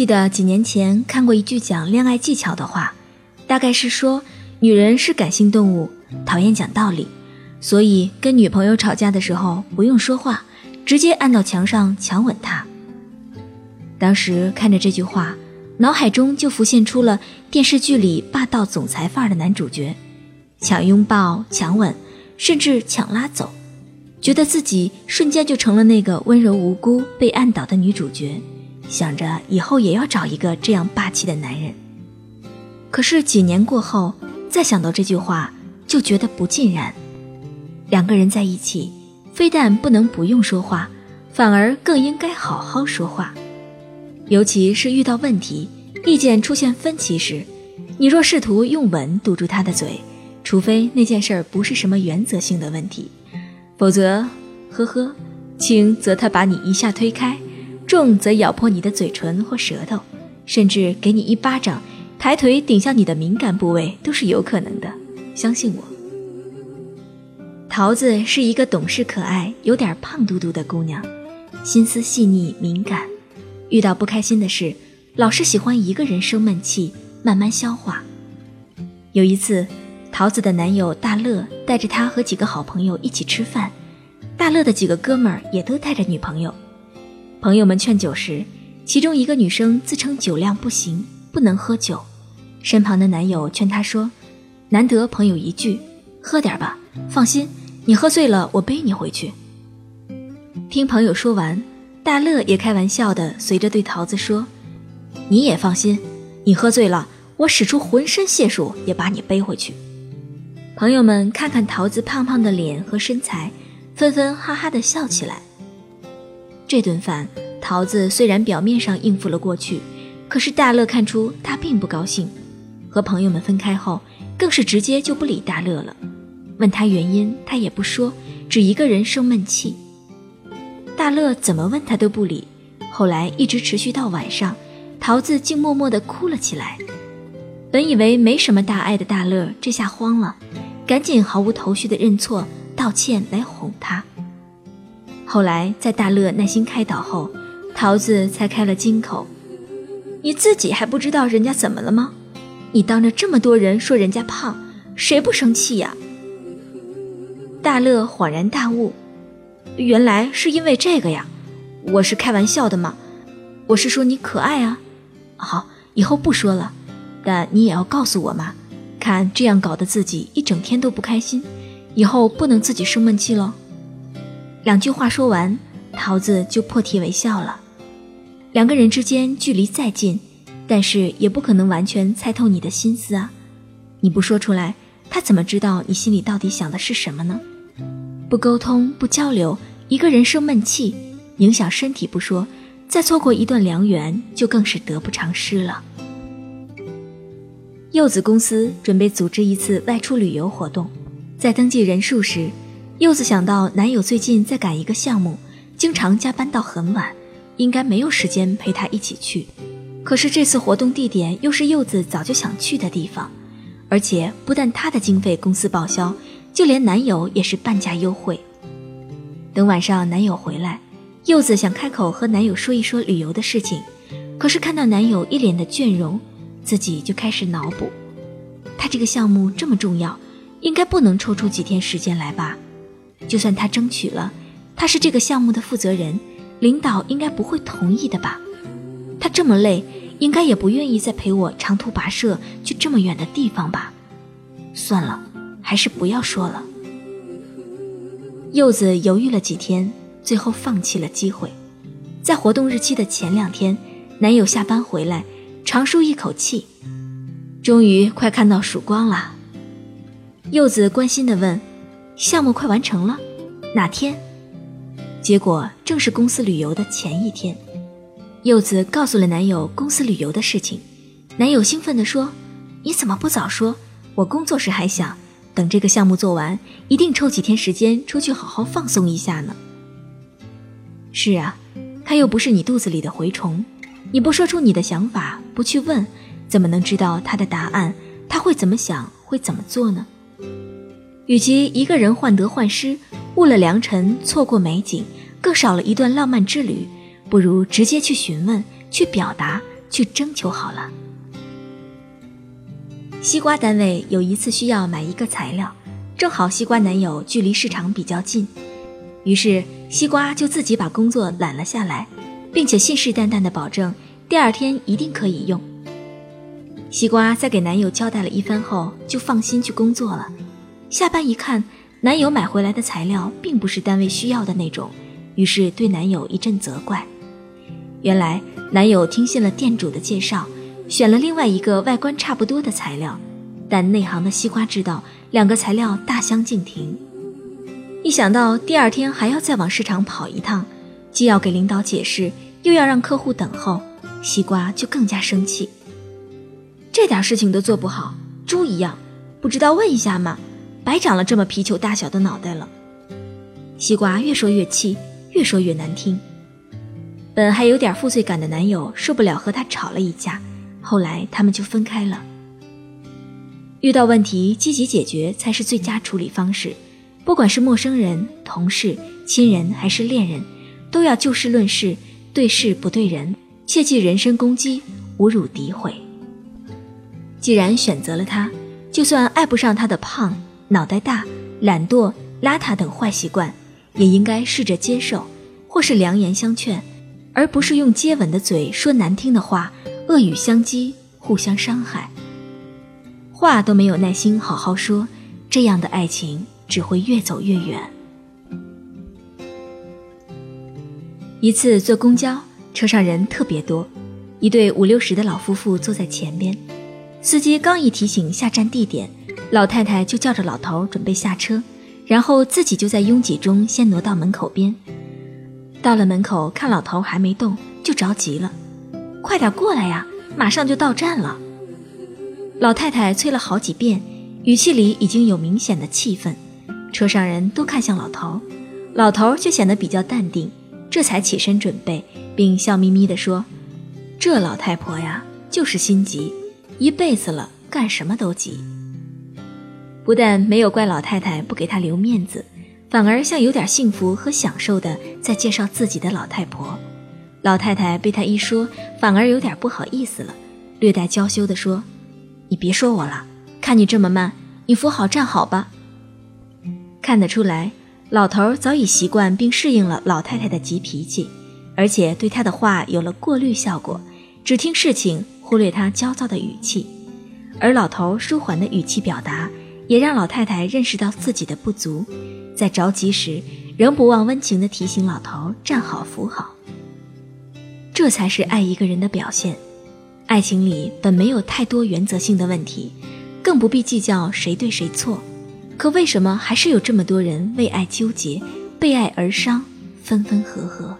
记得几年前看过一句讲恋爱技巧的话，大概是说女人是感性动物，讨厌讲道理，所以跟女朋友吵架的时候不用说话，直接按到墙上强吻她。当时看着这句话，脑海中就浮现出了电视剧里霸道总裁范儿的男主角，抢拥抱、抢吻，甚至抢拉走，觉得自己瞬间就成了那个温柔无辜被按倒的女主角。想着以后也要找一个这样霸气的男人，可是几年过后，再想到这句话，就觉得不尽然。两个人在一起，非但不能不用说话，反而更应该好好说话。尤其是遇到问题、意见出现分歧时，你若试图用吻堵住他的嘴，除非那件事儿不是什么原则性的问题，否则，呵呵，轻则他把你一下推开。重则咬破你的嘴唇或舌头，甚至给你一巴掌，抬腿顶向你的敏感部位都是有可能的。相信我。桃子是一个懂事可爱、有点胖嘟嘟的姑娘，心思细腻敏感，遇到不开心的事，老是喜欢一个人生闷气，慢慢消化。有一次，桃子的男友大乐带着她和几个好朋友一起吃饭，大乐的几个哥们儿也都带着女朋友。朋友们劝酒时，其中一个女生自称酒量不行，不能喝酒。身旁的男友劝她说：“难得朋友一句，喝点吧。放心，你喝醉了，我背你回去。”听朋友说完，大乐也开玩笑的随着对桃子说：“你也放心，你喝醉了，我使出浑身解数也把你背回去。”朋友们看看桃子胖胖的脸和身材，纷纷哈哈的笑起来。这顿饭，桃子虽然表面上应付了过去，可是大乐看出他并不高兴。和朋友们分开后，更是直接就不理大乐了。问他原因，他也不说，只一个人生闷气。大乐怎么问他都不理。后来一直持续到晚上，桃子竟默默地哭了起来。本以为没什么大碍的大乐这下慌了，赶紧毫无头绪地认错道歉来哄他。后来，在大乐耐心开导后，桃子才开了金口：“你自己还不知道人家怎么了吗？你当着这么多人说人家胖，谁不生气呀？”大乐恍然大悟：“原来是因为这个呀！我是开玩笑的嘛，我是说你可爱啊。好，以后不说了，但你也要告诉我嘛，看这样搞得自己一整天都不开心，以后不能自己生闷气了。”两句话说完，桃子就破涕为笑了。两个人之间距离再近，但是也不可能完全猜透你的心思啊！你不说出来，他怎么知道你心里到底想的是什么呢？不沟通、不交流，一个人生闷气，影响身体不说，再错过一段良缘，就更是得不偿失了。柚子公司准备组织一次外出旅游活动，在登记人数时。柚子想到男友最近在赶一个项目，经常加班到很晚，应该没有时间陪她一起去。可是这次活动地点又是柚子早就想去的地方，而且不但她的经费公司报销，就连男友也是半价优惠。等晚上男友回来，柚子想开口和男友说一说旅游的事情，可是看到男友一脸的倦容，自己就开始脑补：他这个项目这么重要，应该不能抽出几天时间来吧？就算他争取了，他是这个项目的负责人，领导应该不会同意的吧？他这么累，应该也不愿意再陪我长途跋涉去这么远的地方吧？算了，还是不要说了。柚子犹豫了几天，最后放弃了机会。在活动日期的前两天，男友下班回来，长舒一口气，终于快看到曙光了。柚子关心地问。项目快完成了，哪天？结果正是公司旅游的前一天。柚子告诉了男友公司旅游的事情，男友兴奋地说：“你怎么不早说？我工作时还想等这个项目做完，一定抽几天时间出去好好放松一下呢。”是啊，他又不是你肚子里的蛔虫，你不说出你的想法，不去问，怎么能知道他的答案？他会怎么想？会怎么做呢？与其一个人患得患失，误了良辰，错过美景，更少了一段浪漫之旅，不如直接去询问，去表达，去征求好了。西瓜单位有一次需要买一个材料，正好西瓜男友距离市场比较近，于是西瓜就自己把工作揽了下来，并且信誓旦旦地保证第二天一定可以用。西瓜在给男友交代了一番后，就放心去工作了。下班一看，男友买回来的材料并不是单位需要的那种，于是对男友一阵责怪。原来男友听信了店主的介绍。选了另外一个外观差不多的材料，但内行的西瓜知道两个材料大相径庭。一想到第二天还要再往市场跑一趟，既要给领导解释，又要让客户等候，西瓜就更加生气。这点事情都做不好，猪一样，不知道问一下吗？白长了这么皮球大小的脑袋了。西瓜越说越气，越说越难听。本还有点负罪感的男友受不了和她吵了一架。后来他们就分开了。遇到问题，积极解决才是最佳处理方式。不管是陌生人、同事、亲人还是恋人，都要就事论事，对事不对人，切忌人身攻击、侮辱、诋毁。既然选择了他，就算爱不上他的胖、脑袋大、懒惰、邋遢等坏习惯，也应该试着接受，或是良言相劝，而不是用接吻的嘴说难听的话。恶语相讥，互相伤害，话都没有耐心好好说，这样的爱情只会越走越远。一次坐公交，车上人特别多，一对五六十的老夫妇坐在前边，司机刚一提醒下站地点，老太太就叫着老头准备下车，然后自己就在拥挤中先挪到门口边。到了门口，看老头还没动，就着急了。快点过来呀！马上就到站了。老太太催了好几遍，语气里已经有明显的气愤。车上人都看向老头，老头却显得比较淡定，这才起身准备，并笑眯眯地说：“这老太婆呀，就是心急，一辈子了，干什么都急。”不但没有怪老太太不给他留面子，反而像有点幸福和享受的在介绍自己的老太婆。老太太被他一说，反而有点不好意思了，略带娇羞地说：“你别说我了，看你这么慢，你扶好站好吧。”看得出来，老头早已习惯并适应了老太太的急脾气，而且对他的话有了过滤效果，只听事情，忽略他焦躁的语气。而老头舒缓的语气表达，也让老太太认识到自己的不足，在着急时，仍不忘温情地提醒老头站好扶好。这才是爱一个人的表现。爱情里本没有太多原则性的问题，更不必计较谁对谁错。可为什么还是有这么多人为爱纠结，被爱而伤，分分合合？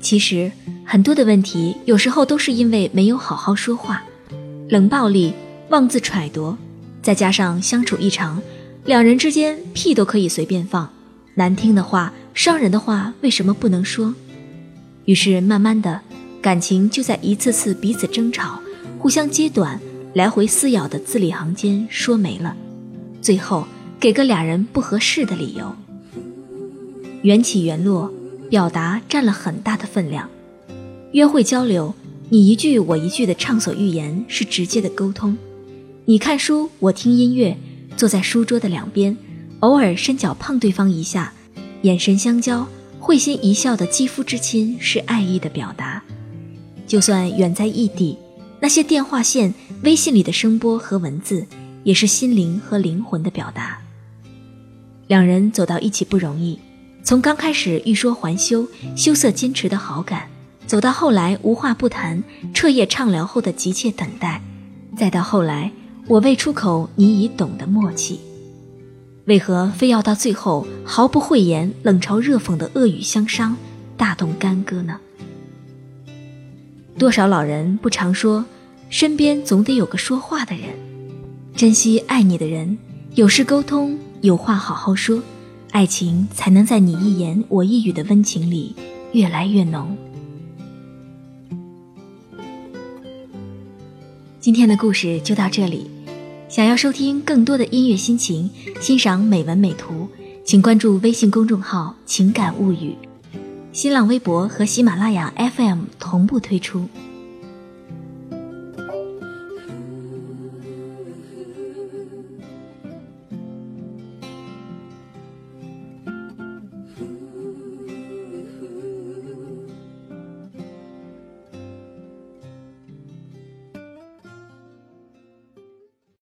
其实很多的问题，有时候都是因为没有好好说话，冷暴力、妄自揣度，再加上相处一长，两人之间屁都可以随便放，难听的话、伤人的话，为什么不能说？于是，慢慢的，感情就在一次次彼此争吵、互相揭短、来回撕咬的字里行间说没了，最后给个俩人不合适的理由。缘起缘落，表达占了很大的分量。约会交流，你一句我一句的畅所欲言是直接的沟通。你看书，我听音乐，坐在书桌的两边，偶尔伸脚碰对方一下，眼神相交。会心一笑的肌肤之亲是爱意的表达，就算远在异地，那些电话线、微信里的声波和文字，也是心灵和灵魂的表达。两人走到一起不容易，从刚开始欲说还休、羞涩矜持的好感，走到后来无话不谈、彻夜畅聊后的急切等待，再到后来我未出口，你已懂的默契。为何非要到最后毫不讳言、冷嘲热讽的恶语相伤，大动干戈呢？多少老人不常说，身边总得有个说话的人，珍惜爱你的人，有事沟通，有话好好说，爱情才能在你一言我一语的温情里越来越浓。今天的故事就到这里。想要收听更多的音乐心情，欣赏美文美图，请关注微信公众号“情感物语”，新浪微博和喜马拉雅 FM 同步推出。